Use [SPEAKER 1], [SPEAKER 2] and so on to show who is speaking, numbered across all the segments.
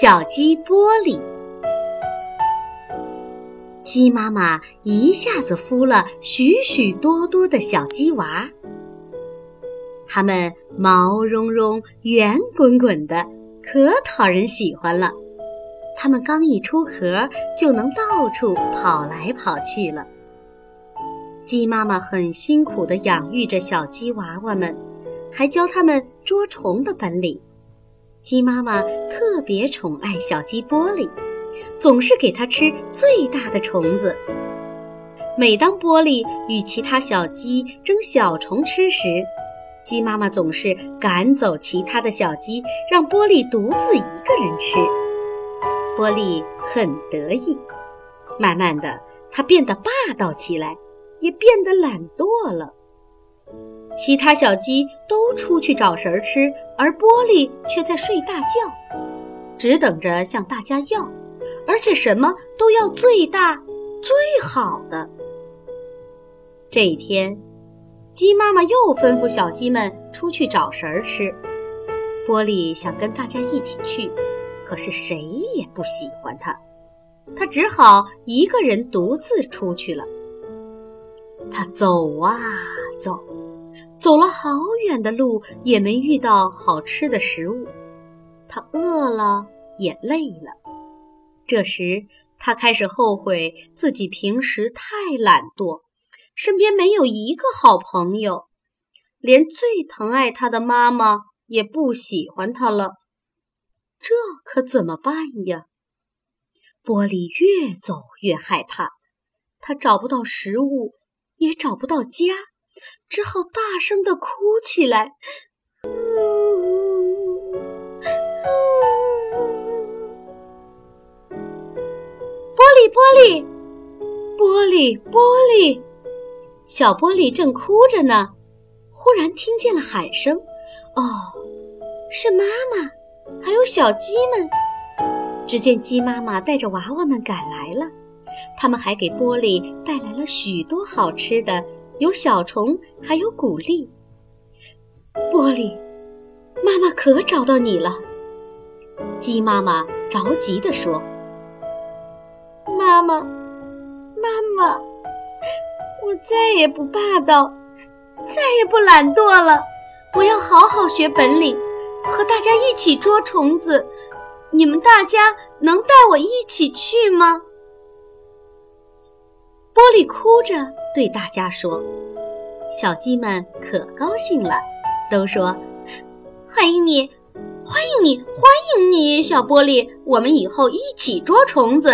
[SPEAKER 1] 小鸡玻璃。鸡妈妈一下子孵了许许多多的小鸡娃，它们毛茸茸、圆滚滚的，可讨人喜欢了。它们刚一出壳，就能到处跑来跑去了。鸡妈妈很辛苦地养育着小鸡娃娃们，还教它们捉虫的本领。鸡妈妈特别宠爱小鸡玻璃。总是给它吃最大的虫子。每当玻璃与其他小鸡争小虫吃时，鸡妈妈总是赶走其他的小鸡，让玻璃独自一个人吃。玻璃很得意，慢慢的，它变得霸道起来，也变得懒惰了。其他小鸡都出去找食儿吃，而玻璃却在睡大觉，只等着向大家要。而且什么都要最大、最好的。这一天，鸡妈妈又吩咐小鸡们出去找食儿吃。玻璃想跟大家一起去，可是谁也不喜欢它，它只好一个人独自出去了。它走啊走，走了好远的路，也没遇到好吃的食物。他饿了，也累了。这时，他开始后悔自己平时太懒惰，身边没有一个好朋友，连最疼爱他的妈妈也不喜欢他了。这可怎么办呀？玻璃越走越害怕，他找不到食物，也找不到家，只好大声的哭起来。玻璃玻璃，玻璃，玻璃，小玻璃正哭着呢，忽然听见了喊声。哦，是妈妈，还有小鸡们。只见鸡妈妈带着娃娃们赶来了，他们还给玻璃带来了许多好吃的，有小虫，还有谷粒。玻璃，妈妈可找到你了。鸡妈妈着急地说。妈妈，妈妈，我再也不霸道，再也不懒惰了。我要好好学本领，和大家一起捉虫子。你们大家能带我一起去吗？玻璃哭着对大家说：“小鸡们可高兴了，都说欢迎你，欢迎你，欢迎你，小玻璃。我们以后一起捉虫子。”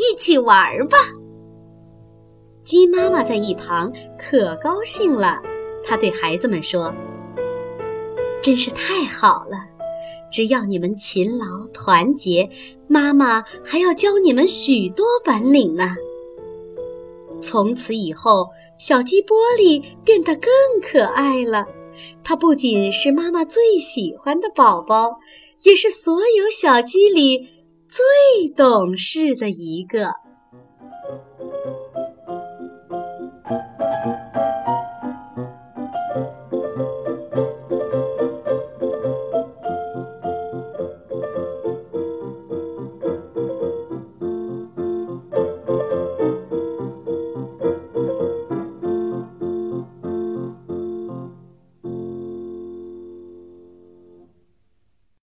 [SPEAKER 1] 一起玩吧！鸡妈妈在一旁可高兴了，她对孩子们说：“真是太好了！只要你们勤劳团结，妈妈还要教你们许多本领呢。”从此以后，小鸡玻璃变得更可爱了。它不仅是妈妈最喜欢的宝宝，也是所有小鸡里。最懂事的一个。